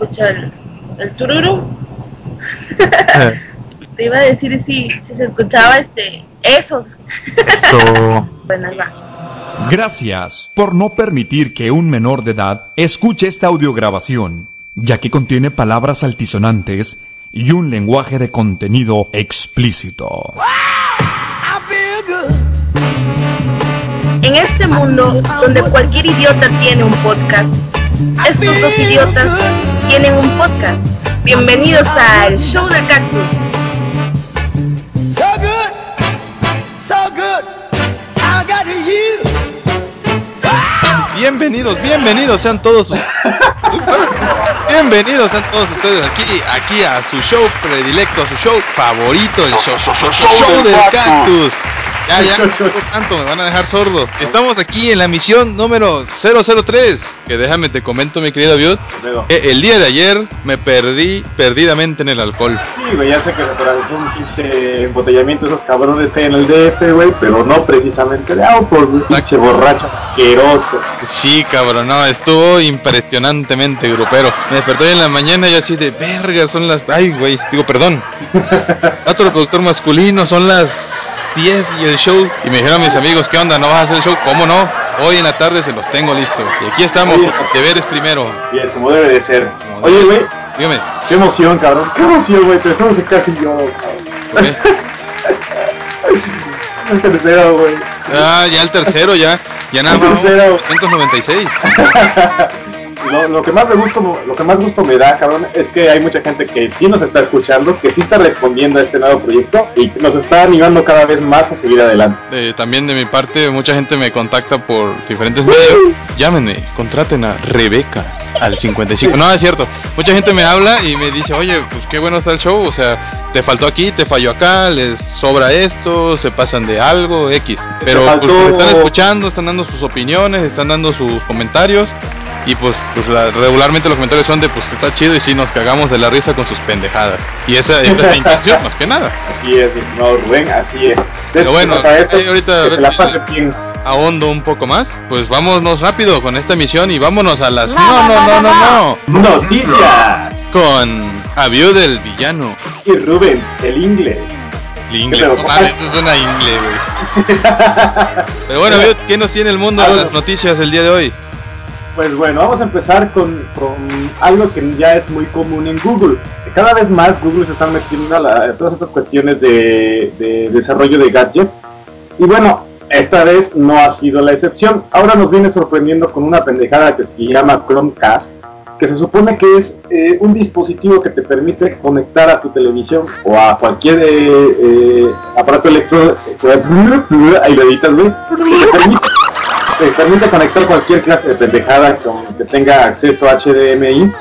escucha el, el tururu. Te iba a decir si, si se escuchaba este esos. Eso. bueno, ahí va. Gracias por no permitir que un menor de edad escuche esta audiograbación, ya que contiene palabras altisonantes y un lenguaje de contenido explícito. En este mundo donde cualquier idiota tiene un podcast, estos dos idiotas tienen un podcast. Bienvenidos al Show del Cactus. So good, so good. I got you. Bienvenidos, bienvenidos sean todos. sus- bienvenidos sean todos ustedes aquí, aquí a su show predilecto, a su show favorito, el show, show, show, show, show del cactus. Ya, ya, no tanto, me van a dejar sordo. Estamos aquí en la misión número 003. Que déjame te comento, mi querido Viud. el día de ayer me perdí perdidamente en el alcohol. Sí, güey, ya sé que se atravesó un pinche embotellamiento esos cabrones en el DF, güey, pero no precisamente de auto, güey, pinche borracho asqueroso. Sí, cabrón, no, estuvo impresionantemente grupero. Me desperté en la mañana y así de verga, son las. Ay, güey, digo, perdón. Otro reproductor masculino, son las 10 y el show. Y me dijeron mis amigos, ¿qué onda? ¿No vas a hacer el show? ¿Cómo no? Hoy en la tarde se los tengo listos. Y aquí estamos, Oye, pues, deberes primero. Y es como debe de ser. Como Oye, güey. Dígame. Qué emoción, cabrón. Qué emoción, güey. Te estamos casi yo, cabrón. el tercero, güey. Ah, ya el tercero, ya. Ya nada más. 196. Lo, lo que más me gusto, lo que más gusto me da, cabrón, es que hay mucha gente que sí nos está escuchando, que sí está respondiendo a este nuevo proyecto y que nos está animando cada vez más a seguir adelante. Eh, también de mi parte, mucha gente me contacta por diferentes medios. Llámenme, contraten a Rebeca al 55. No, es cierto. Mucha gente me habla y me dice, oye, pues qué bueno está el show. O sea, te faltó aquí, te falló acá, les sobra esto, se pasan de algo, X. Pero pues, están escuchando, están dando sus opiniones, están dando sus comentarios. Y pues, pues la- regularmente los comentarios son de, pues está chido y sí nos cagamos de la risa con sus pendejadas. Y esa, esa es la intención, más que nada. Así es, no, Rubén, así es. Pero bueno, esto, eh, ahorita- que se la pase bien. ahondo un poco más, pues vámonos rápido con esta misión y vámonos a las... No, no, no, no, no. Noticias. Con Avión del Villano. Y Rubén, el inglés. Ingle. Pero, No mames, suena a ingle, güey. Pero bueno, ¿qué nos tiene el mundo de las noticias el día de hoy? Pues bueno, vamos a empezar con, algo que ya es muy común en Google. Cada vez más Google se está metiendo a, la- todas estas cuestiones de, de desarrollo de gadgets. Y bueno, esta vez no ha sido la excepción. Ahora nos viene sorprendiendo con una pendejada que se llama Chromecast, que se supone que es eh, un dispositivo que te permite conectar a tu televisión o a cualquier eh, eh, aparato electrónico. Ahí lo editas, permite te permite conectar cualquier clase de pendejada con que tenga acceso a HDMI.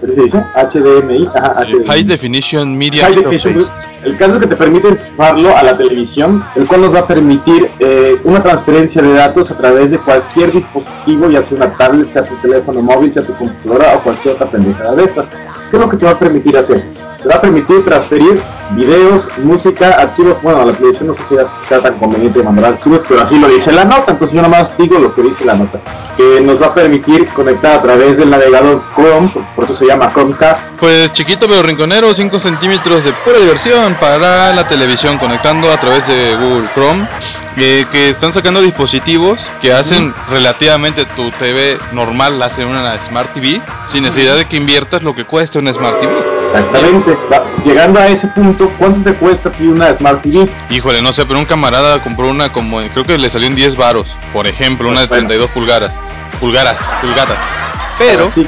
¿Qué se dice? HDMI. Ajá, HDMI. High Definition Media High Definition. El caso es que te permite enchufarlo a la televisión, el cual nos va a permitir eh, una transferencia de datos a través de cualquier dispositivo, ya sea una tablet, sea tu teléfono móvil, sea tu computadora o cualquier otra pendejada de estas. ¿Qué es lo que te va a permitir hacer? Te va a permitir transferir videos, música, archivos. Bueno, la televisión no sé si sea tan conveniente mandar archivos, pero así lo dice la nota. Entonces yo nomás digo lo que dice la nota. Que nos va a permitir conectar a través del navegador Chrome, por- por eso se llama Chromecast, Pues chiquito pero rinconero, 5 centímetros de pura diversión para la televisión, conectando a través de Google Chrome, eh, que están sacando dispositivos que hacen relativamente tu TV normal, la hacen una Smart TV, sin necesidad de que inviertas lo que cuesta una Smart TV. Exactamente. Llegando a ese punto, ¿cuánto te cuesta una Smart TV? Híjole, no sé, pero un camarada compró una como, creo que le salió en 10 varos, por ejemplo, una de Bueno. 32 pulgadas, pulgadas, pulgadas. Pero, Sí,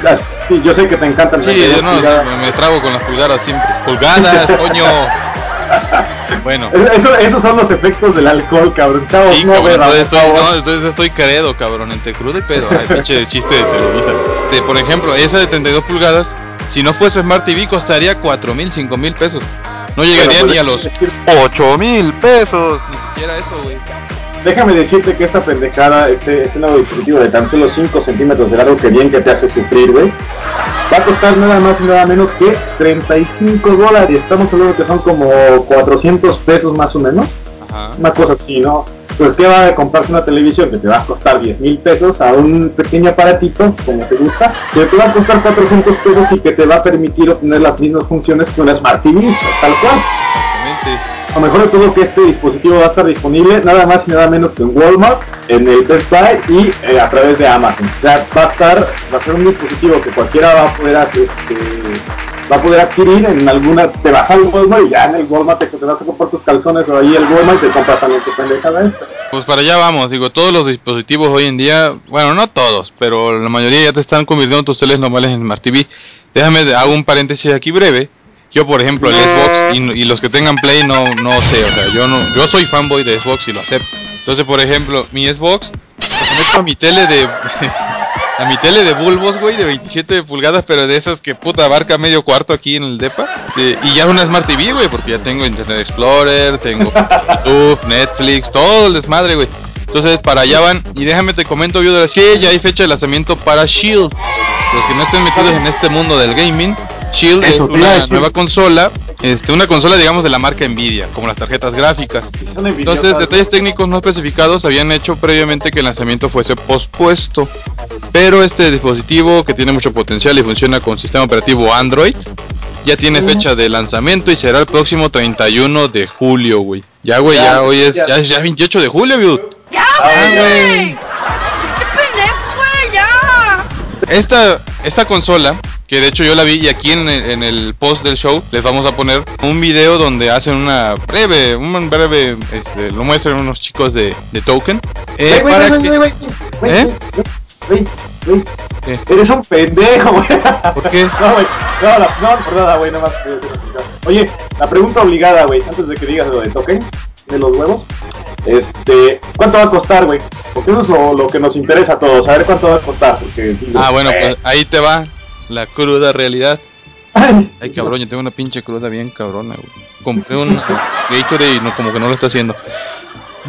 sí, yo sé que te encantan. sí, yo no, me, me trago con las pulgadas siempre. Pulgadas, coño. Bueno. Eso, esos son los efectos del alcohol, cabrón. Chavos, Sí, no cabrón, entonces por estoy, no, entonces estoy credo, cabrón, entre crudo y pedo. Ay, pinche chiste de Televisa. Este, por ejemplo, esa de 32 pulgadas, si no fuese Smart TV, costaría 4 mil, 5 mil pesos. No llegaría ni a los puedes decir- 8 mil pesos, ni siquiera eso, güey. Déjame decirte que esta pendejada, este, este nuevo dispositivo de tan solo 5 centímetros de largo, que bien que te hace sufrir, güey, va a costar nada más y nada menos que 35 dólares. Estamos hablando que son como 400 pesos más o menos. Ajá. Una cosa así, ¿no? Pues, ¿qué va a comprarse una televisión que te va a costar 10 mil pesos a un pequeño aparatito, como te gusta, que te va a costar 400 pesos y que te va a permitir obtener las mismas funciones que una Smart TV, tal cual? Lo mejor de todo que este dispositivo va a estar disponible nada más y nada menos que en Walmart, en el Best Buy y eh, a través de Amazon. O sea, va a estar, va a ser un dispositivo que cualquiera va a poder, este, va a poder adquirir en alguna, te vas al Walmart y ya en el Walmart te, vas a comprar tus calzones o ahí el Walmart te compras también tu pendejada esta. Pues para allá vamos, digo, todos los dispositivos hoy en día, bueno, no todos, pero la mayoría ya te están convirtiendo tus teles normales en Smart TV. Déjame, hago un paréntesis aquí breve. Yo, por ejemplo, el Xbox y, y los que tengan Play no, no sé, o sea, yo no, yo soy fanboy de Xbox y lo acepto. Entonces, por ejemplo, mi Xbox lo conecto a mi tele de a mi tele de bulbos, güey, de 27 pulgadas, pero de esas que puta abarca medio cuarto aquí en el depa. de- y ya es una Smart TV, güey, porque ya tengo Internet Explorer, tengo YouTube, Netflix, todo el desmadre, güey. Entonces, para allá van. Y déjame te comento, viuda, que ya hay fecha de lanzamiento para Shield. Los que no estén metidos en este mundo del gaming, Shield Eso, es una nueva consola, este, una consola, digamos, de la marca Nvidia, como las tarjetas gráficas. Entonces, detalles técnicos no especificados habían hecho previamente que el lanzamiento fuese pospuesto. Pero este dispositivo, que tiene mucho potencial y funciona con sistema operativo Android, ya tiene fecha de lanzamiento y será el próximo 31 de julio, güey. Ya, güey, ya, Ya, hoy es ya. ya, es ya 28 de julio, güey. ¡Ya, Ah, güey! ¡Qué pendejo, güey! ¡Ya! Esta, esta consola, que de hecho yo la vi y aquí en el, en el post del show les vamos a poner un video donde hacen una breve, un breve, este, lo muestran unos chicos de, de Token. eh, Güey, güey, para güey, que- güey, ¿Eh? Eres un pendejo, güey. ¿Por qué? No, güey. No, no, por nada, güey, nada más. eh, Oye, la pregunta obligada, güey, antes de que digas lo de token, de los huevos. Este, ¿cuánto va a costar, güey? Porque eso es lo, lo que nos interesa a todos, saber cuánto va a costar. Porque, Ah, bueno, eh, pues ahí te va la cruda realidad. Ay, cabrón, yo tengo una pinche cruda bien cabrona, güey. Compré un Gatorade y no, como que no lo está haciendo.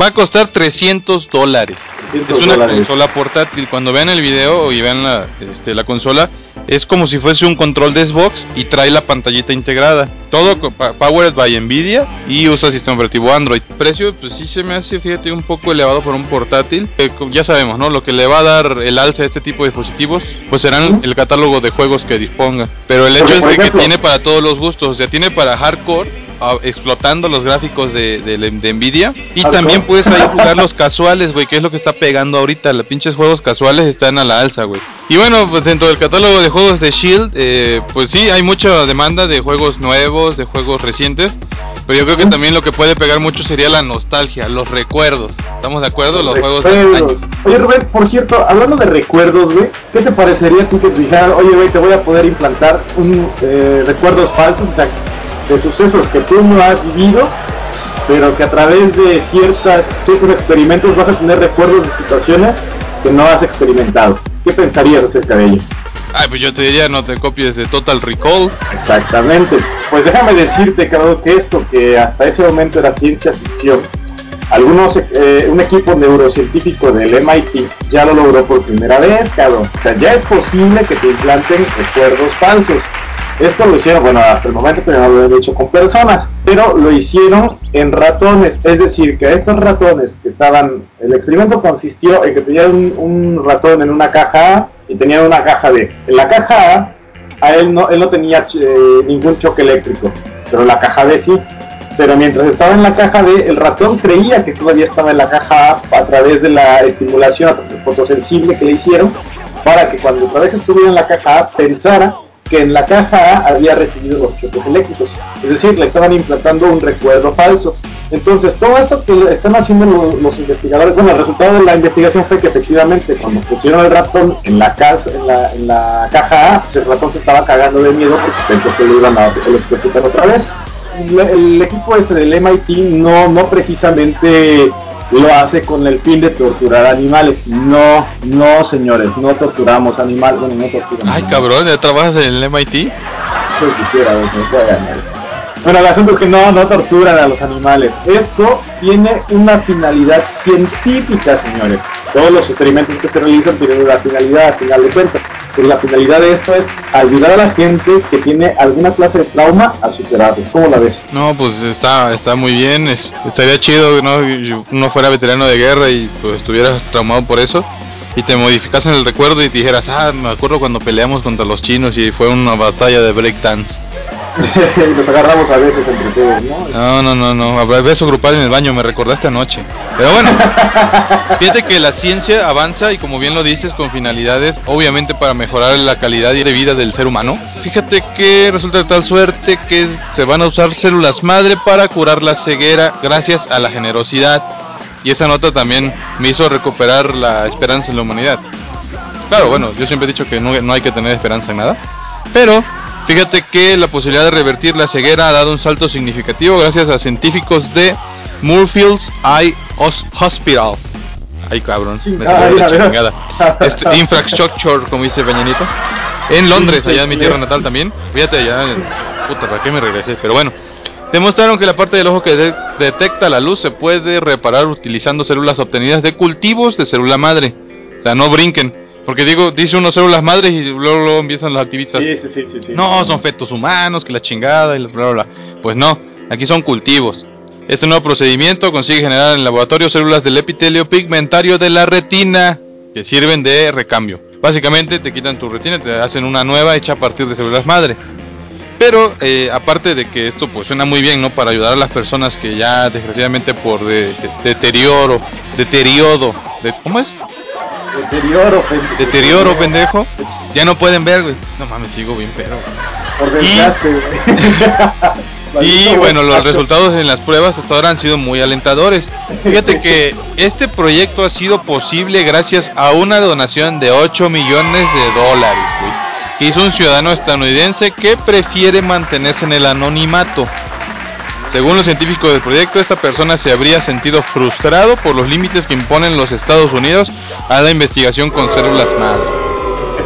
Va a costar 300 dólares. 300 Es una dólares. consola portátil. Cuando vean el video y vean la, este, la consola, es como si fuese un control de Xbox y trae la pantallita integrada. Todo powered by Nvidia y usa sistema operativo Android. Precio, pues sí se me hace, fíjate, un poco elevado por un portátil. Eh, ya sabemos, ¿no? Lo que le va a dar el alza a este tipo de dispositivos, pues serán el catálogo de juegos que disponga. Pero el hecho Porque, es de que ejemplo- tiene para todos los gustos. O sea, tiene para hardcore, explotando los gráficos de, de, de Nvidia. Y también puedes ahí jugar los casuales, güey, que es lo que está pegando ahorita. Los pinches juegos casuales están a la alza, güey. Y bueno, pues dentro del catálogo de juegos de Shield, eh, pues sí, hay mucha demanda de juegos nuevos, de juegos recientes. Pero yo creo que también lo que puede pegar mucho sería la nostalgia, los recuerdos. ¿Estamos de acuerdo? Los juegos de años. Oye Rubén, por cierto, hablando de recuerdos, güey, ¿qué te parecería ti que te dijeran, oye, güey, te voy a poder implantar un eh, recuerdos falsos, o sea, de sucesos que tú no has vivido, pero que a través de ciertas, ciertos experimentos vas a tener recuerdos de situaciones que no has experimentado? ¿Qué pensarías acerca de ello? Ay, pues yo te diría, no te copies de Total Recall. Exactamente. Pues déjame decirte, cabrón, que esto que hasta ese momento era ciencia ficción, algunos, eh, un equipo neurocientífico del MIT ya lo logró por primera vez, cabrón. O sea, ya es posible que te implanten recuerdos falsos. Esto lo hicieron, bueno, hasta el momento no lo habían hecho con personas, pero lo hicieron en ratones. Es decir, que estos ratones que estaban, el experimento consistió en que tenían un, ratón en una caja A y tenían una caja B. En la caja A a él no, él no tenía eh, ningún choque eléctrico, pero la caja B sí. Pero mientras estaba en la caja B, el ratón creía que todavía estaba en la caja A a través de la estimulación fotosensible que le hicieron, para que cuando otra vez estuviera en la caja A pensara que en la caja A había recibido los choques eléctricos. Es decir, le estaban implantando un recuerdo falso. Entonces, todo esto que están haciendo lo- los, investigadores, bueno, el resultado de la investigación fue que efectivamente cuando pusieron el ratón en la, casa, en la, en la caja A, pues el ratón se estaba cagando de miedo porque pensó que lo iban a electrocutar otra vez. El, el equipo este del MIT no, no precisamente lo hace con el fin de torturar animales. No, no señores, no torturamos animales, bueno, no torturamos Ay, cabrón, ¿ya trabajas en el MIT? Quisiera, ganar. Bueno, el asunto es que no, no torturan a los animales. Esto tiene una finalidad científica, señores. Todos los experimentos que se realizan tienen una finalidad, a final de cuentas. Pero la finalidad de esto es ayudar a la gente que tiene alguna clase de trauma a superarlo. ¿Cómo la ves? No, pues está, está muy bien. Es- estaría chido que no, uno fuera veterano de guerra y pues estuvieras traumado por eso. Y te modificasen el recuerdo y te dijeras, ah, me acuerdo cuando peleamos contra los chinos y fue una batalla de breakdance. nos agarramos a veces entre todos, ¿no? No, no, no, no. Habrá beso grupal en el baño, me recordaste anoche. Pero bueno, fíjate que la ciencia avanza y como bien lo dices, con finalidades, obviamente para mejorar la calidad de vida del ser humano. Fíjate que resulta de tal suerte que se van a usar células madre para curar la ceguera gracias a la generosidad. Y esa nota también me hizo recuperar la esperanza en la humanidad. Claro, bueno, yo siempre he dicho que no, no hay que tener esperanza en nada. Pero fíjate que la posibilidad de revertir la ceguera ha dado un salto significativo gracias a científicos de Moorfields Eye Hos- Hospital. Ay, cabrón, me Chingada, salió la chingada. Este, infrastructure, como dice Peñanito. En Londres, allá en mi tierra natal también. Fíjate allá, puta, ¿para qué me regresé? Pero bueno. Demostraron que la parte del ojo que de- detecta la luz se puede reparar utilizando células obtenidas de cultivos de célula madre. O sea, no brinquen. Porque digo, dice uno células madres y luego, luego empiezan los activistas. Sí, sí, sí, sí. No, son fetos humanos, que la chingada y la bla, bla, bla. Pues no, aquí son cultivos. Este nuevo procedimiento consigue generar en el laboratorio células del epitelio pigmentario de la retina que sirven de recambio. Básicamente te quitan tu retina, te hacen una nueva hecha a partir de células madre. Pero eh, aparte de que esto pues suena muy bien, ¿no? Para ayudar a las personas que ya desgraciadamente por de- de- deterioro, deterioro, de, ¿cómo es? Deterioro, pendejo. Deterioro, pendejo. Ya no pueden ver, güey. No mames, sigo bien pero. Por Y- desgaste, güey. Y Maldito bueno, los resultados en las pruebas hasta ahora han sido muy alentadores. Fíjate que este proyecto ha sido posible gracias a una donación de 8 millones de dólares, güey, que hizo un ciudadano estadounidense que prefiere mantenerse en el anonimato. Según los científicos del proyecto, esta persona se habría sentido frustrado por los límites que imponen los Estados Unidos a la investigación con células madre.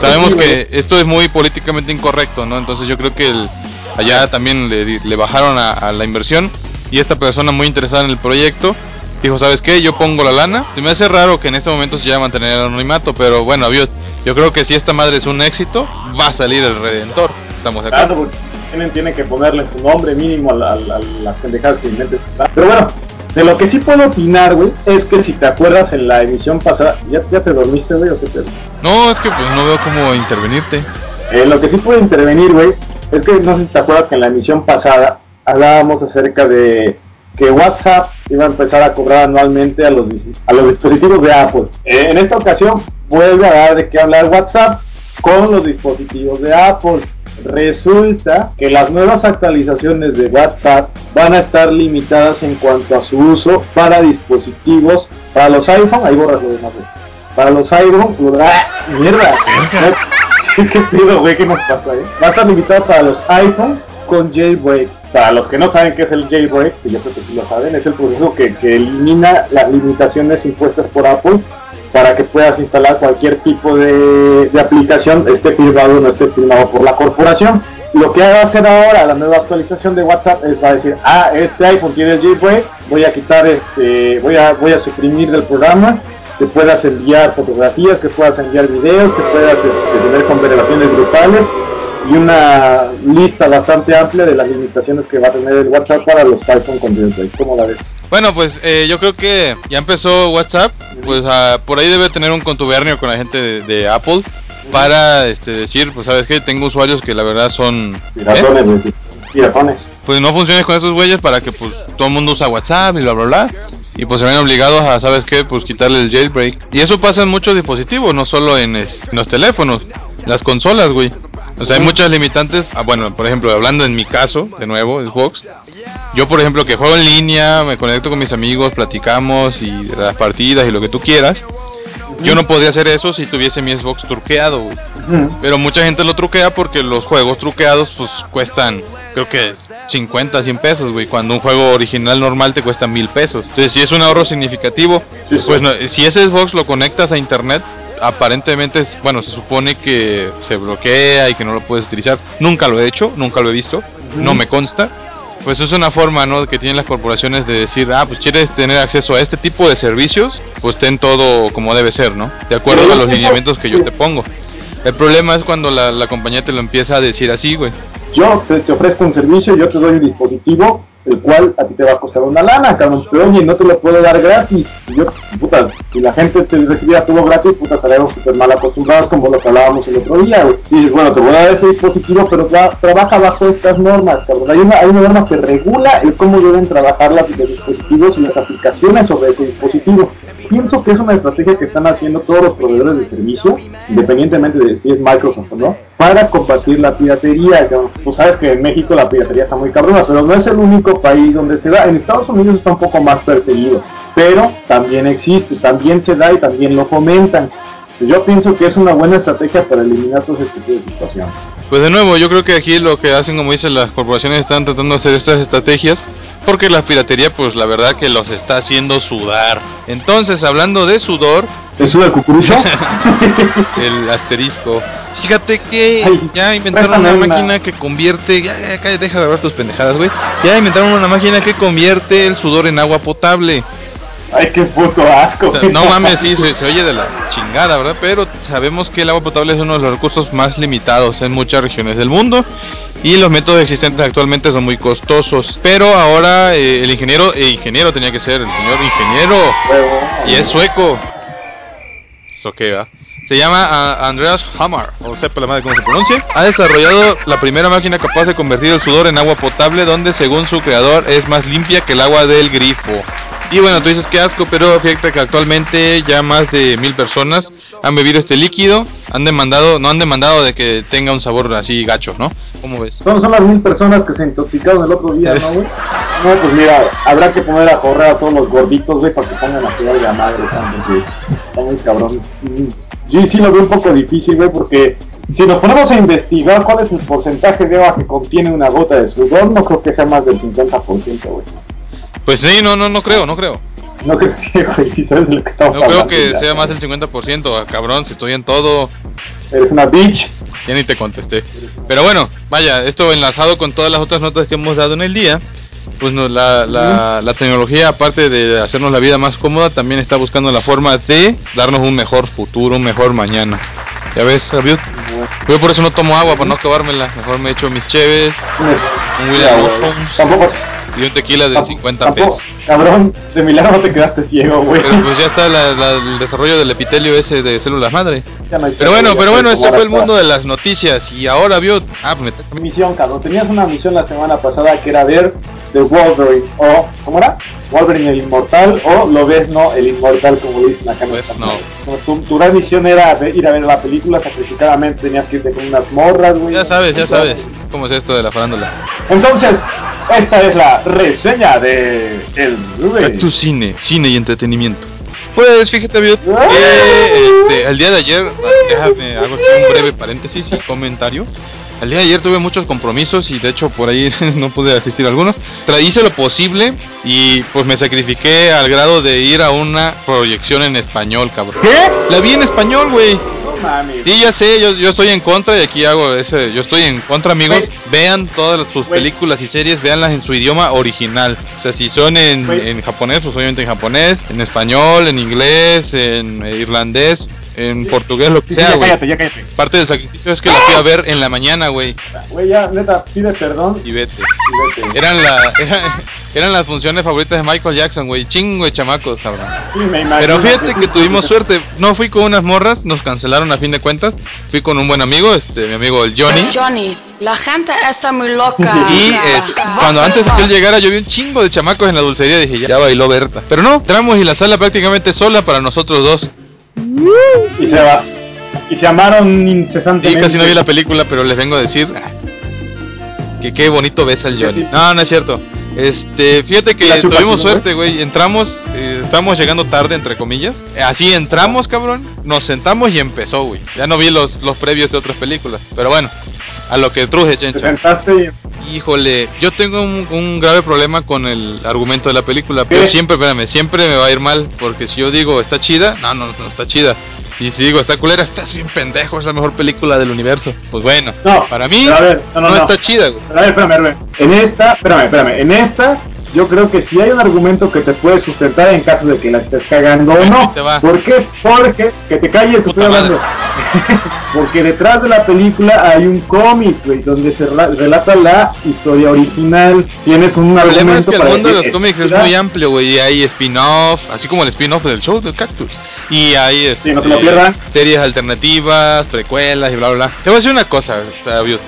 Sabemos que esto es muy políticamente incorrecto, ¿no? Entonces yo creo que el- allá también le, le bajaron a, a la inversión y esta persona muy interesada en el proyecto dijo, ¿sabes qué? Yo pongo la lana. Se me hace raro que en este momento se llama mantener el anonimato, pero bueno, yo, yo creo que si esta madre es un éxito, va a salir el Redentor. Estamos de Claro, acuerdo. porque tienen, tienen que ponerle su nombre mínimo a, la- a la- a las pendejadas que inventen. Pero bueno, de lo que sí puedo opinar, güey, es que si te acuerdas en la emisión pasada, ¿ya, ya te dormiste, güey? ¿O qué te... No, es que pues no veo cómo intervenirte. Eh, lo que sí puedo intervenir, güey, es que no sé si te acuerdas que en la emisión pasada hablábamos acerca de que WhatsApp iba a empezar a cobrar anualmente a los, a los dispositivos de Apple. Eh, en esta ocasión vuelve a dar de qué hablar WhatsApp con los dispositivos de Apple. Resulta que las nuevas actualizaciones de WhatsApp van a estar limitadas en cuanto a su uso para dispositivos, para los iPhone, ahí borras lo demás. Para los iPhone, ¡ah! mierda, ¿Qué pedo, güey? ¿Qué nos pasa, eh? Va a estar limitado para los iPhone con jailbreak. Para los que no saben qué es el jailbreak, que yo creo que sí lo saben, es el proceso que, que elimina las limitaciones impuestas por Apple para que puedas instalar cualquier tipo de, aplicación, esté firmado o no esté firmado por la corporación. Lo que va a hacer ahora la nueva actualización de WhatsApp es va a decir, ah, este iPhone tiene jailbreak, voy a quitar este, voy a, voy a suprimir del programa que puedas enviar fotografías, que puedas enviar videos, que puedas este, tener conversaciones brutales y una lista bastante amplia de las limitaciones que va a tener el WhatsApp para los iPhone con jailbreak. ¿Cómo la ves? Bueno, pues eh, yo creo que ya empezó WhatsApp, pues ah, por ahí debe tener un contubernio con la gente de, de Apple para este, decir, pues sabes que tengo usuarios que la verdad son... ¿eh? Piratones, güey, piratones. Pues no funciones con esos güeyes para que pues todo el mundo usa WhatsApp y bla bla bla. Y pues se ven obligados a, ¿sabes qué? Pues quitarle el jailbreak. Y eso pasa en muchos dispositivos, no solo en, es- en los teléfonos, las consolas, güey. O sea, hay muchas limitantes. Ah, bueno, por ejemplo, hablando en mi caso, de nuevo, Xbox. Yo, por ejemplo, que juego en línea, me conecto con mis amigos, platicamos y las partidas y lo que tú quieras. Yo no podría hacer eso si tuviese mi Xbox truqueado, güey. Pero mucha gente lo truquea porque los juegos truqueados pues cuestan, creo que 50, 100 pesos, güey. Cuando un juego original normal te cuesta mil pesos. Entonces, si es un ahorro significativo, Sí, sí. pues no- si ese Xbox lo conectas a internet, aparentemente, bueno, se supone que se bloquea y que no lo puedes utilizar. Nunca lo he hecho, nunca lo he visto, no me consta. Pues es una forma, ¿no? Que tienen las corporaciones de decir, ah, pues quieres tener acceso a este tipo de servicios, pues ten todo como debe ser, ¿no? De acuerdo a los lineamientos que yo te pongo. El problema es cuando la, la compañía te lo empieza a decir así, güey. Yo te, te ofrezco un servicio, yo te doy un dispositivo, el cual a ti te va a costar una lana, cabrón. Pero oye, no te lo puedo dar gratis. Y yo, puta, si la gente te recibiera todo gratis, puta, estaríamos súper mal acostumbrados, como lo que hablábamos el otro día. Y bueno, te voy a dar ese dispositivo, pero tra- trabaja bajo estas normas, cabrón. Hay una, hay una norma que regula el cómo deben trabajar los dispositivos y las aplicaciones sobre ese dispositivo. Pienso que es una estrategia que están haciendo todos los proveedores de servicio, independientemente de si es Microsoft o no, para combatir la piratería. Tú sabes que en México la piratería está muy cabrona, pero no es el único país donde se da. En Estados Unidos está un poco más perseguido, pero también existe, también se da y también lo fomentan. Yo pienso que es una buena estrategia para eliminar todo ese tipo de situaciones. Pues de nuevo, yo creo que aquí lo que hacen, como dicen las corporaciones, están tratando de hacer estas estrategias porque la piratería, pues la verdad que los está haciendo sudar. Entonces, hablando de sudor, ¿Es una cucurucho? el asterisco. Fíjate que Ay, ya inventaron una una. máquina que convierte. Ya, ya, cállate, deja de hablar tus pendejadas, güey. Ya inventaron una máquina que convierte el sudor en agua potable. Ay, qué puto asco. No mames, sí, se, se oye de la chingada, ¿verdad? Pero sabemos que el agua potable es uno de los recursos más limitados en muchas regiones del mundo y los métodos existentes actualmente son muy costosos. Pero ahora eh, el ingeniero, el ingeniero tenía que ser el señor ingeniero y es sueco. ¿Eso qué va? Se llama ah, Andreas Hammer, o sepa la madre cómo se pronuncia. Ha desarrollado la primera máquina capaz de convertir el sudor en agua potable, donde según su creador es más limpia que el agua del grifo. Y bueno, tú dices que asco, pero fíjate que actualmente ya más de mil personas han bebido este líquido. Han demandado, no han demandado de que tenga un sabor así gacho, ¿no? ¿Cómo ves? Son, son las mil personas que se intoxicaron el otro día, ¿no, güey? No, pues mira, habrá que poner a correr a todos los gorditos, güey, para que pongan a cuidar de la madre, tanto, sí. Está muy cabrón. Mm, Sí, sí lo veo un poco difícil, güey, porque si nos ponemos a investigar cuál es el porcentaje de agua que contiene una gota de sudor, no creo que sea más del 50%, güey. Pues sí, no, no, no creo, no creo. No creo que, güey, si sabes de lo que estamos No creo hablando, que ya. sea más del 50%, ah, cabrón, si estoy en todo. Eres una bitch. Ya ni te contesté. Pero bueno, vaya, esto enlazado con todas las otras notas que hemos dado en el día, pues no, la, la, la tecnología, aparte de hacernos la vida más cómoda, también está buscando la forma de darnos un mejor futuro, un mejor mañana. Ya ves, Sabiut? Yo por eso no tomo agua, para no acabármela. Mejor me echo mis cheves, un William Tampoco, y un tequila de tampoco- 50 tampoco- pesos. Cabrón, de milagro no te quedaste ciego, güey. Pero pues ya está la- la- el desarrollo del epitelio ese de células madre. No Pero bueno, pero bueno, ese fue el mundo de las noticias. Y ahora vio. Ah, pues me misión, cabrón. Tenías una misión la semana pasada que era ver The Wolverine o ¿cómo era? Wolverine el inmortal o lo ves no el inmortal como dicen acá en Pues esta no. Bueno, Tu, tu gran misión era ir a ver la película sacrificadamente tenías que irte con unas morras, güey. Ya sabes, ya sabes cómo es esto de la farándula. Entonces, esta es la reseña de el Blu-ray. Tu cine, cine y entretenimiento. Pues fíjate, Biot, que este, el día de ayer, déjame, hago aquí un breve paréntesis y comentario. El día de ayer tuve muchos compromisos y de hecho por ahí no pude asistir a algunos. Hice lo posible y pues me sacrifiqué al grado de ir a una proyección en español, cabrón. ¿Qué? La vi en español, güey. Mames. Sí, ya sé, yo, yo estoy en contra y aquí hago ese, yo estoy en contra, amigos. Vean todas sus películas y series, veanlas en su idioma original. O sea, si son en, japonés, pues obviamente en japonés, en español, en inglés, en irlandés, en portugués, lo que Sí, sí, sea, ya güey. cállate, ya cállate. Parte del sacrificio es que la fui a ver en la mañana, güey, Güey, ya, neta, pide perdón y vete. y vete. Eran, la, era- eran las funciones favoritas de Michael Jackson, güey. Chingo de chamacos, cabrón. Sí, me imagino Pero fíjate sí, que sí, tuvimos sí. suerte. No fui con unas morras, nos cancelaron a fin de cuentas. Fui con un buen amigo, este, mi amigo el Johnny. Johnny, la gente está muy loca. Y eh, cuando antes de que él llegara yo vi un chingo de chamacos en la dulcería dije ya, ya bailó Berta. Pero no, entramos y la sala prácticamente sola para nosotros dos. Y se va. Y se amaron incesantemente. casi no vi la película, pero les vengo a decir que qué bonito besa el Johnny. No, no es cierto. Este, fíjate que tuvimos suerte, güey. Entramos, eh, estamos llegando tarde, entre comillas. Así entramos, cabrón. Nos sentamos y empezó, güey. Ya no vi los, los previos de otras películas. Pero bueno, a lo que truje, chencha. Híjole, yo tengo un, un grave problema con el argumento de la película, pero siempre, espérame, siempre me va a ir mal, porque si yo digo está chida, no, no, no está chida. Y si digo, está culera, estás bien pendejo, es la mejor película del universo. Pues bueno, No, para mí ver, no, no, no, no. está chida, güey. Pero a ver, espérame, espérame. En esta, espérame, espérame. En esta, yo creo que sí hay un argumento que te puede sustentar en caso de que la estés cagando o no. ¿Por qué? Porque, que te calles, estoy hablando. Porque detrás de la película hay un cómic, güey, donde se rela- relata la historia original. Tienes un El problema es argumento que el para mundo de los cómics es "Mira, muy amplio, güey, y hay spin-off, así como el spin-off del show del Cactus. Y hay Sí, no este, pierdan. series alternativas, precuelas y bla, bla, bla. Te voy a decir una cosa, Sabios.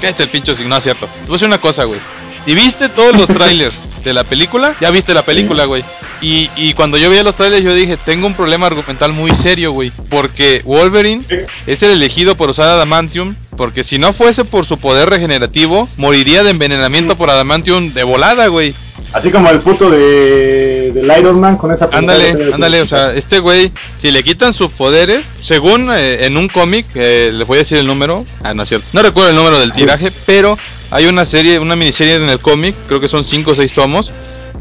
Cállate el pincho si no es cierto. Te voy a decir una cosa, güey. Si viste todos los trailers de la película, ya viste la película, güey. Y, y cuando yo veía los trailers, yo dije, tengo un problema argumental muy serio, güey. Porque Wolverine es el elegido por usar adamantium. Porque si no fuese por su poder regenerativo, moriría de envenenamiento por adamantium de volada, güey. Así como el puto de del Iron Man con esa Ándale, ándale, o sea, este güey, si le quitan sus poderes, según eh, en un cómic, eh, les voy a decir el número, ah, no es cierto, no recuerdo el número del tiraje, pero hay una serie, una miniserie en el cómic, creo que son 5 o 6 tomos,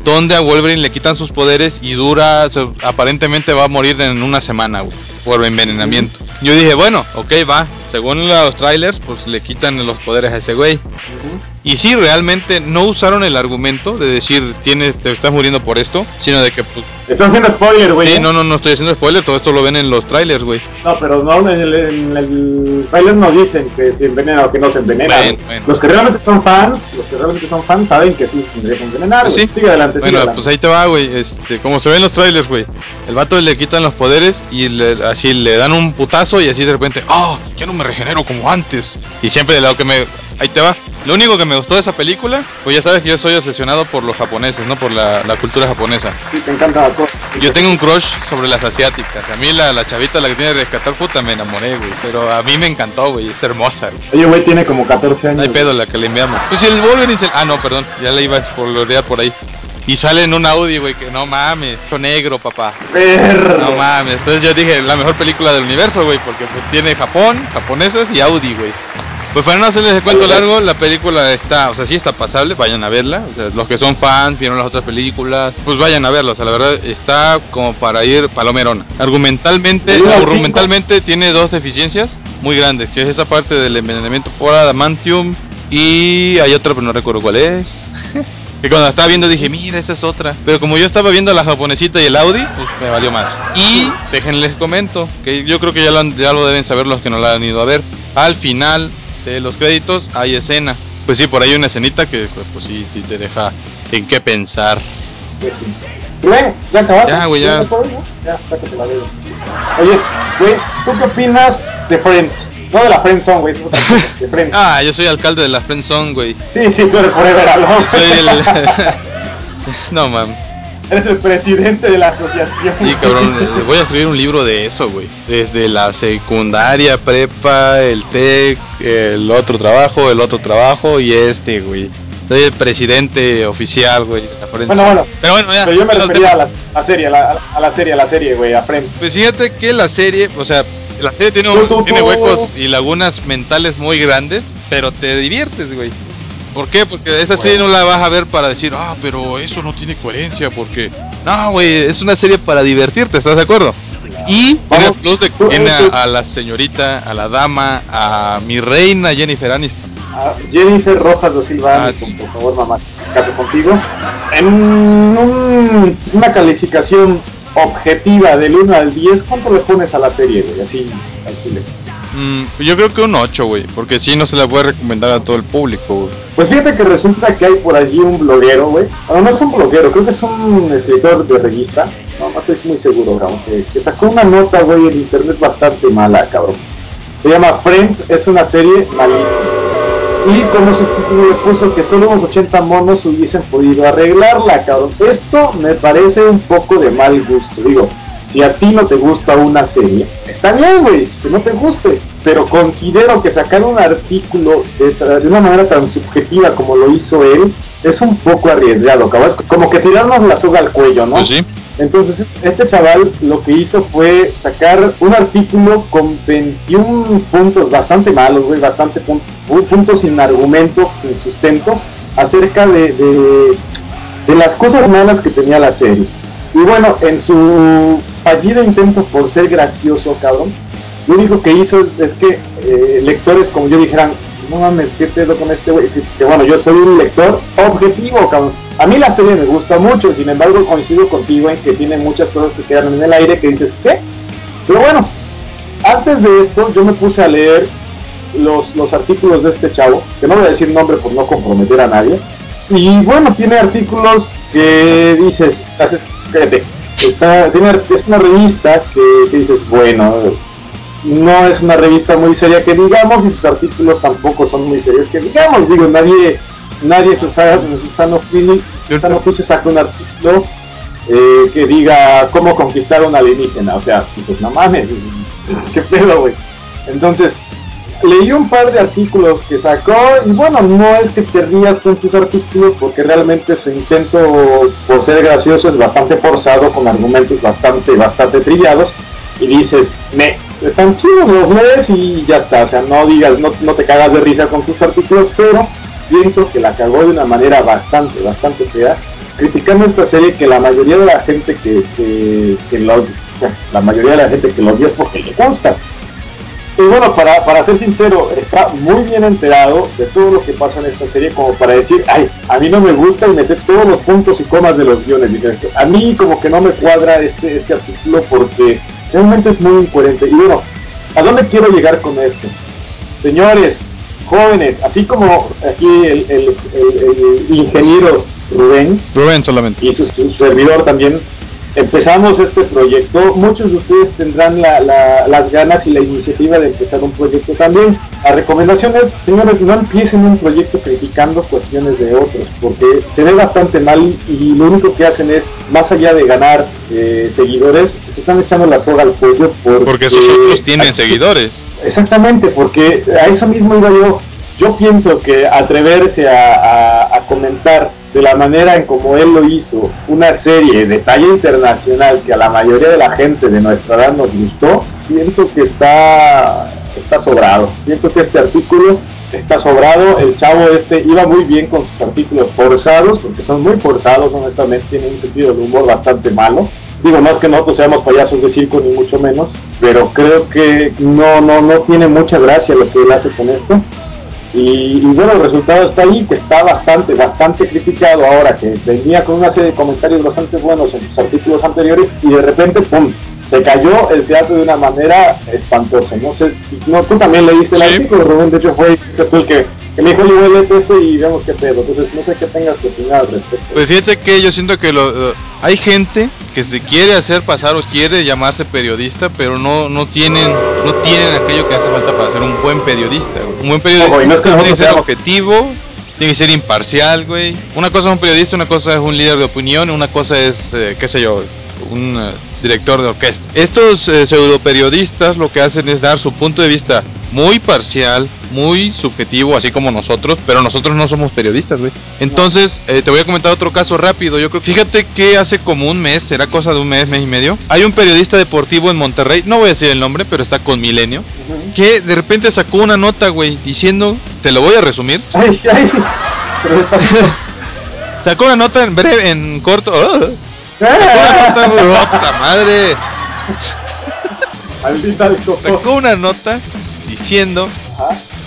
donde a Wolverine le quitan sus poderes y dura, aparentemente va a morir en una semana, por envenenamiento. Yo dije, bueno, ok, va, según los trailers, pues le quitan los poderes a ese güey. Y sí, realmente no usaron el argumento de decir, tienes, te estás muriendo por esto, sino de que, pues, Están haciendo spoiler, güey. Sí, ¿eh? no, no, no estoy haciendo spoiler, todo esto lo ven en los trailers, güey. No, pero no, en el, en el trailer no dicen que se envenena o que no se envenena. Bueno, bueno. Los que realmente son fans, los que realmente son fans saben que sí se envenenar. Pues güey. sí. Sigue adelante, sigue Bueno, adelante. pues ahí te va, güey. Este, como se ve en los trailers, güey. El vato le quitan los poderes y le- así le dan un putazo y así de repente, ¡ah! ya no me regenero como antes. Y siempre de lo que me. Ahí te va. Lo único que me gustó de esa película, pues ya sabes que yo soy obsesionado por los japoneses, ¿no? Por la, la cultura japonesa. Sí, te encanta la cosa. Yo tengo un crush sobre las asiáticas. A mí la, la chavita, la que tiene que rescatar, puta, me enamoré, güey. Pero a mí me encantó, güey. Es hermosa, güey. Oye, güey, tiene como 14 años. No hay pedo la que le enviamos. Pues si el Wolverine se... Ah, no, perdón. Ya le iba a spoilerear por ahí. Y sale en un Audi, güey, que no mames. Son negro, papá. Perro. No mames. Entonces yo dije, la mejor película del universo, güey. Porque pues, tiene Japón, japoneses y Audi, güey. Pues para no hacerles el cuento largo, la película está, o sea, sí está pasable, vayan a verla. O sea, los que son fans, vieron las otras películas, pues vayan a verla. O sea, la verdad está como para ir palomerona. Argumentalmente, argumentalmente tiene dos deficiencias muy grandes, que es esa parte del envenenamiento por adamantium y hay otra, pero no recuerdo cuál es. Que cuando la estaba viendo dije, mira, esa es otra. Pero como yo estaba viendo la japonesita y el Audi, pues me valió más. Y déjenles comento, que yo creo que ya lo, han- ya lo deben saber los que no la han ido a ver. Al final de los créditos hay escena. Pues sí, por ahí hay una escenita que pues, pues sí, sí te deja en qué pensar. Pues sí. ¿ya acabaste? Ya, güey, ya. Ya, sácate la dedo. Oye, güey, ¿tú qué opinas de Friends? No de la Friendzone, güey, Friends. Ah, yo soy alcalde de la Friendzone, güey. Sí, sí, tú eres Forever Alone. Soy el... no, mam. Eres el presidente de la asociación. Sí, cabrón, eh, voy a escribir un libro de eso, güey. Desde la secundaria, prepa, el TEC, el otro trabajo, el otro trabajo y este, güey. Soy el presidente oficial, güey. Bueno, bueno. Pero bueno, ya. Pero yo me refería a la, a serie, a la, a la serie, a la serie, güey, a Friends. Pues fíjate que la serie, o sea, la serie tiene, huecos y lagunas mentales muy grandes, pero te diviertes, güey. ¿Por qué? Porque esa serie no la vas a ver para decir, ah, pero eso no tiene coherencia, porque... No, güey, es una serie para divertirte, ¿estás de acuerro? Y tiene plus de tiene tú- a, a la señorita, a la dama, a mi reina Jennifer Aniston. A Jennifer Rojas da Silva, Ah, sí. por favor, mamá, caso contigo. En un- una calificación objetiva del 1 al 10, ¿cuánto le pones a la serie, güey? Así, al chile. Mm, yo creo que un 8, güey, porque si no se la puede recomendar a todo el público, güey. Pues fíjate que resulta que hay por allí un bloguero, güey. No, no es un bloguero, creo que es un escritor de revista. No, no estoy muy seguro, cabrón. Que, que sacó una nota, güey, en internet bastante mala, cabrón. Se llama Friends, es una serie malísima. Y como su título le puso que solo unos 80 monos hubiesen podido arreglarla, cabrón. Esto me parece un poco de mal gusto. Digo, si a ti no te gusta una serie, está bien, güey, que no te guste. Pero considero que sacar un artículo de, una manera tan subjetiva como lo hizo él es un poco arriesgado, cabrón. Es como que tirarnos la soga al cuello, ¿no? Pues sí. Entonces, este chaval lo que hizo fue sacar un artículo con 21 puntos bastante malos, güey, bastante pun- pu- puntos sin argumento, sin sustento, acerca de, de, de las cosas malas que tenía la serie. Y bueno, en su fallido intento por ser gracioso, cabrón. Lo único que hizo es que eh, lectores como yo dijeran, no mames, ¿qué pedo con este güey? Que, bueno, yo soy un lector objetivo, cabrón. A mí la serie me gusta mucho, sin embargo coincido contigo en que tiene muchas cosas que quedan en el aire que dices, ¿qué? Pero bueno, antes de esto yo me puse a leer los, los artículos de este chavo, que no voy a decir nombre por no comprometer a nadie, y bueno, tiene artículos que dices, haces, fíjate, está, tiene, es una revista que, que dices, bueno, no es una revista muy seria que digamos y sus artículos tampoco son muy serios que digamos. Digo nadie nadie Susano Susano Susano se saca un artículo eh, que diga cómo conquistar a un alienígena. O sea pues no mames qué pedo güey entonces leí un par de artículos que sacó y bueno no es que te rías con sus artículos porque realmente su intento por ser gracioso es bastante forzado con argumentos bastante bastante trillados y dices, me, están chidos, los lees y ya está, o sea, no digas, no, no te cagas de risa con sus artículos, pero pienso que la cagó de una manera bastante, bastante fea, criticando esta serie que la mayoría de la gente que, que, que lo, la mayoría de la gente que lo vio es porque le gusta. Y bueno, para, para ser sincero, está muy bien enterado de todo lo que pasa en esta serie como para decir, ay, a mí no me gusta y me sé todos los puntos y comas de los guiones. Dices, a mí como que no me cuadra este, este artículo porque realmente es muy incoherente. Y bueno, ¿a dónde quiero llegar con esto? Señores, jóvenes, así como aquí el, el, el, el ingeniero Rubén, Rubén solamente. y su, su servidor también, empezamos este proyecto. Muchos de ustedes tendrán la, la, las ganas y la iniciativa de empezar un proyecto también. La recomendación es, señores, no empiecen un proyecto criticando cuestiones de otros, porque se ve bastante mal y lo único que hacen es, más allá de ganar eh, seguidores, se están echando la soga al cuello porque, Porque esos otros tienen seguidores. Exactamente, porque a eso mismo iba yo. Yo pienso que atreverse a, comentar de la manera en como él lo hizo una serie de talla internacional que a la mayoría de la gente de nuestra edad nos gustó, pienso que está, está sobrado. Pienso que este artículo está sobrado. El chavo este iba muy bien con sus artículos forzados, porque son muy forzados, honestamente, tienen un sentido de humor bastante malo. Digo, no es que nosotros seamos payasos de circo, ni mucho menos, pero creo que no, no, no tiene mucha gracia lo que él hace con esto. Y, y, bueno, el resultado está ahí, que está bastante, bastante criticado ahora, que venía con una serie de comentarios bastante buenos en sus artículos anteriores y de repente, ¡pum!, se cayó el teatro de una manera espantosa. No sé si no, tú también leíste el Sí. artículo, Rubén, de hecho fue el que, que me dijo, yo léete este y vemos qué pedo. Entonces, no sé qué tengas que opinar al respecto. Pues fíjate que yo siento que lo, hay gente que se quiere hacer pasar o quiere llamarse periodista, pero no no tienen no tienen aquello que hace falta para ser un buen periodista. Un buen periodista Ojo, y no es que tiene que ser seamos- objetivo, tiene que ser imparcial, güey. Una cosa es un periodista, una cosa es un líder de opinión, una cosa es, eh, qué sé yo, un eh, director de orquesta. Estos eh, pseudo periodistas lo que hacen es dar su punto de vista muy parcial, muy subjetivo, así como nosotros, pero nosotros no somos periodistas, güey. Entonces, eh, te voy a comentar otro caso rápido. Yo creo, fíjate que hace como un mes, será cosa de un mes, mes y medio, hay un periodista deportivo en Monterrey, no voy a decir el nombre, pero está con Milenio, que de repente sacó una nota, güey, diciendo, te lo voy a resumir, Ay, ay, pero está- sacó una nota en breve, en corto, ¡oh! ¡puta madre! Sacó una nota diciendo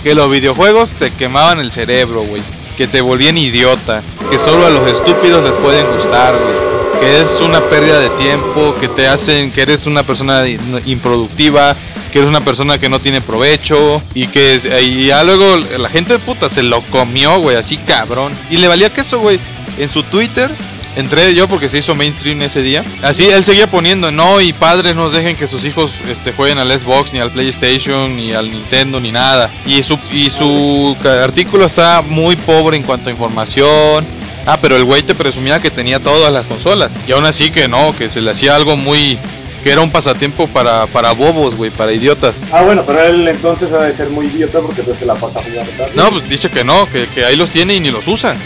que los videojuegos te quemaban el cerebro, güey. Que te volvían idiota. Que solo a los estúpidos les pueden gustar, güey. Que es una pérdida de tiempo. Que te hacen que eres una persona improductiva. Que eres una persona que no tiene provecho. Y que y ya luego la gente de puta se lo comió, güey. Así cabrón. Y le valía queso, güey. En su Twitter. Entré yo porque se hizo mainstream ese día. Así él seguía poniendo, no, y padres no dejen que sus hijos este, jueguen al Xbox, ni al PlayStation, ni al Nintendo, ni nada. Y su, y su artículo está muy pobre en cuanto a información. Ah, pero el güey te presumía que tenía todas las consolas. Y aún así que no, que se le hacía algo muy... que era un pasatiempo para, para bobos, güey, para idiotas. Ah, bueno, pero él entonces ha de ser muy idiota porque pues se la pasa jugando. No, pues dice que no, que, que ahí los tiene y ni los usan.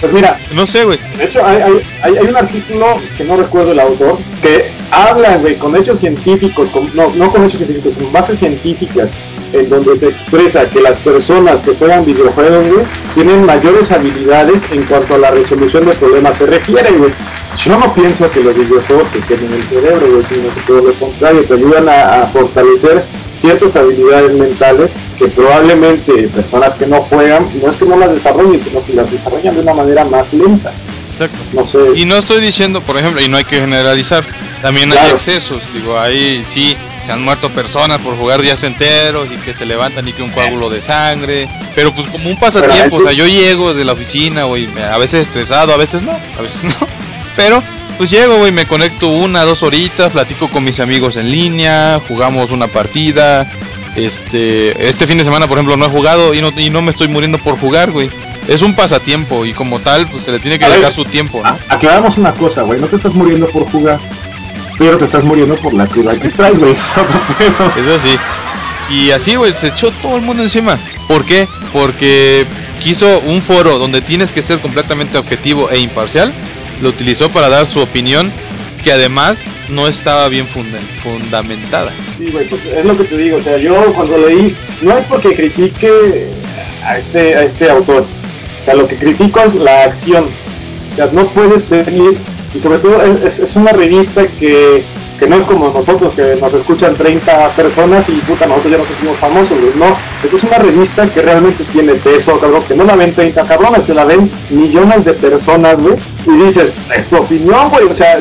Pues mira, No sé, güey. de hecho hay, hay, hay un artículo que no recuerdo el autor, que hablan, güey, con hechos científicos, con- no, no con hechos científicos, con bases científicas, en donde se expresa que las personas que juegan videojuegos, güey, tienen mayores habilidades en cuanto a la resolución de problemas se refiere, güey. Yo no pienso que los videojuegos se queden en el cerebro, güey, sino que todo lo contrario, te ayudan a, a fortalecer ciertas habilidades mentales que probablemente personas que no juegan, no es que no las desarrollen, sino que las desarrollan de una manera más lenta. Exacto. No sé. Y no estoy diciendo, por ejemplo, y no hay que generalizar, también hay excesos, digo, ahí sí, se han muerto personas por jugar días enteros y que se levantan y que un coágulo de sangre, pero pues como un pasatiempo, o sea, yo llego de la oficina, güey, a veces estresado, a veces no, a veces no, pero pues llego, güey, me conecto una, dos horitas, platico con mis amigos en línea, jugamos una partida, este, este fin de semana, por ejemplo, no he jugado y no, y no me estoy muriendo por jugar, güey. Es un pasatiempo y como tal, pues se le tiene que dedicar su tiempo, ¿no? aclaramos una cosa, güey, no te estás muriendo por jugar, pero te estás muriendo por la cruda que traes, güey. Eso sí. Y así, güey, se echó todo el mundo encima. ¿Por qué? Porque quiso un foro donde tienes que ser completamente objetivo e imparcial. Lo utilizó para dar su opinión, que además no estaba bien funda- fundamentada. Sí, güey, pues es lo que te digo, o sea, yo cuando leí, no es porque critique a este, a este autor, o sea, lo que critico es la acción, o sea, no puedes venir, y sobre todo es, es- una revista que, que no es como nosotros, que nos escuchan 30 personas y puta, nosotros ya nos sentimos famosos, güey, no, es una revista que realmente tiene peso, cabrón, que no la ven 30 cabrones, que la ven millones de personas, güey, y dices, es tu opinión, güey, o sea,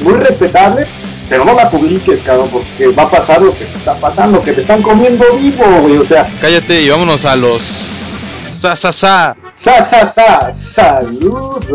muy respetable, pero no la publiques, cabrón, porque va a pasar lo que está pasando, que te están comiendo vivo, güey, o sea, Cállate y vámonos a los... Sa, sa, sa. sa, sa, sa, saludos.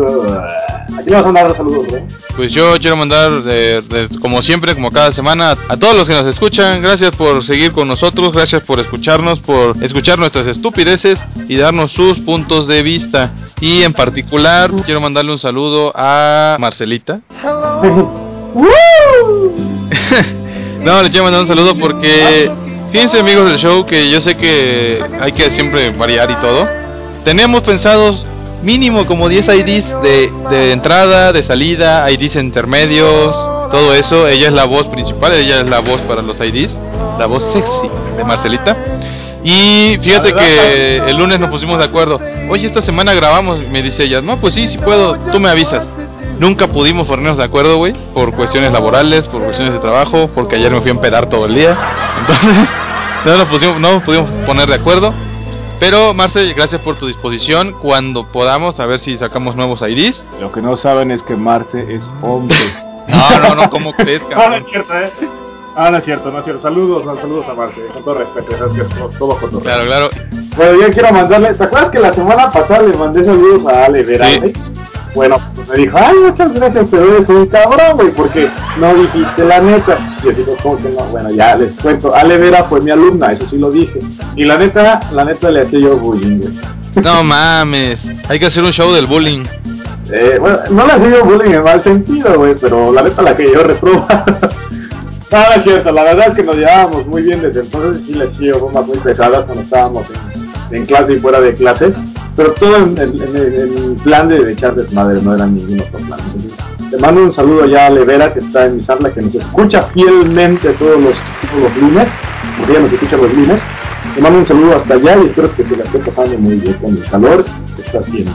Aquí vamos a mandar los saludos, güey. Pues yo quiero mandar, eh, de- como siempre, como cada semana, a todos los que nos escuchan, gracias por seguir con nosotros, gracias por escucharnos, por escuchar nuestras estupideces y darnos sus puntos de vista. Y en particular, quiero mandarle un saludo a Marcelita. no, le quiero mandar un saludo porque, fíjense amigos del show, que yo sé que hay que siempre variar y todo. Tenemos pensados mínimo como 10 IDs de, de entrada, de salida, IDs intermedios, todo eso. Ella es la voz principal, ella es la voz para los IDs, la voz sexy de Marcelita. Y fíjate que el lunes nos pusimos de acuerdo. Oye, esta semana grabamos, me dice ella. No, pues sí, sí puedo, tú me avisas. Nunca pudimos ponernos de acuerdo, güey, por cuestiones laborales, por cuestiones de trabajo, porque ayer me fui a empedar todo el día. Entonces, no nos pusimos, no nos pudimos poner de acuerdo. Pero, Marce, gracias por tu disposición. Cuando podamos, a ver si sacamos nuevos IDs. Lo que no saben es que Marte es hombre. No, no, no, ¿cómo crees, Ah, no cabrón? es cierto, ¿eh? Ah, no es cierto, no es cierto. Saludos, no, saludos a Marte, con todo respeto, es todo, todo con todo Claro, claro. Bueno, yo quiero mandarle, ¿te acuerdas que la semana pasada le mandé saludos a Ale Vera, Sí. Bueno, pues me dijo, ay, muchas gracias, pero eres un cabrón, güey, porque no dijiste la neta. Y yo digo, ¿cómo que no? Bueno, ya les cuento, Ale Vera fue mi alumna, eso sí lo dije. Y la neta, la neta le hacía yo bullying, güey. No mames. Hay que hacer un show del bullying. Eh, bueno, no le hacía yo bullying en mal sentido, güey, pero la neta la que yo reproba. no es cierto, la verdad es que nos llevábamos muy bien desde entonces, sí le hacía bromas muy pesadas cuando estábamos en, en clase y fuera de clase, pero todo en, en- en el- plan de echar desmadre, no era ningún otro plan. Entonces, te mando un saludo ya a Levera, que está en mi sala, que nos escucha fielmente todos los, todos los lunes, porque ella nos escucha los lunes. Te mando un saludo hasta allá y espero que se la esté pasando muy bien con el calor que está haciendo.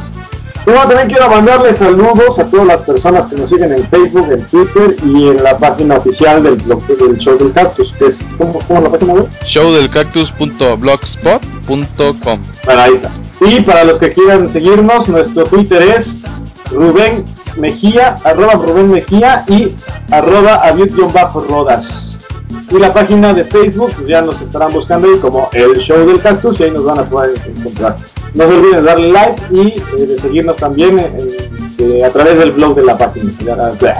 Bueno, también quiero mandarle saludos a todas las personas que nos siguen en Facebook, en Twitter y en la página oficial del blog del show del cactus, que es, ¿cómo, cómo la página web? Showdelcactus.blogspot.com Bueno, ahí está. Y para los que quieran seguirnos, nuestro Twitter es Rubén Mejía, arroba Rubén Mejía y arroba aviut-rodas. Y la página de Facebook, pues ya nos estarán buscando ahí como El Show del Cactus y ahí nos van a poder encontrar. No se olviden de darle like y eh, de seguirnos también en- eh, a través del blog de la página,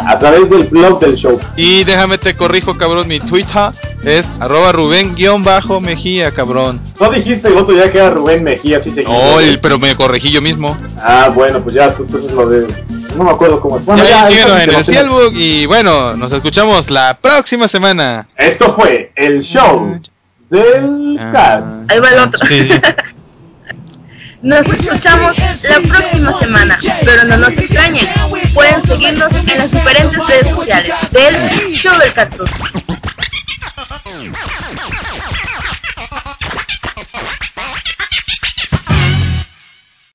a, través del blog del show. Y déjame te corrijo, cabrón, mi Twitter es arroba Rubén-Mejía, cabrón. No dijiste el otro ya que era Rubén Mejía, sí se No, el- pero me corregí yo mismo. Ah, bueno, pues ya, entonces lo de... No me acuerdo cómo es. Bueno, ya ya, en el Facebook y bueno, nos escuchamos la próxima semana. Esto fue el show del Ah. cat. Ahí va el otro. Sí, sí. Nos escuchamos la próxima semana, pero no nos extrañen. Pueden seguirnos en las diferentes redes sociales del Show del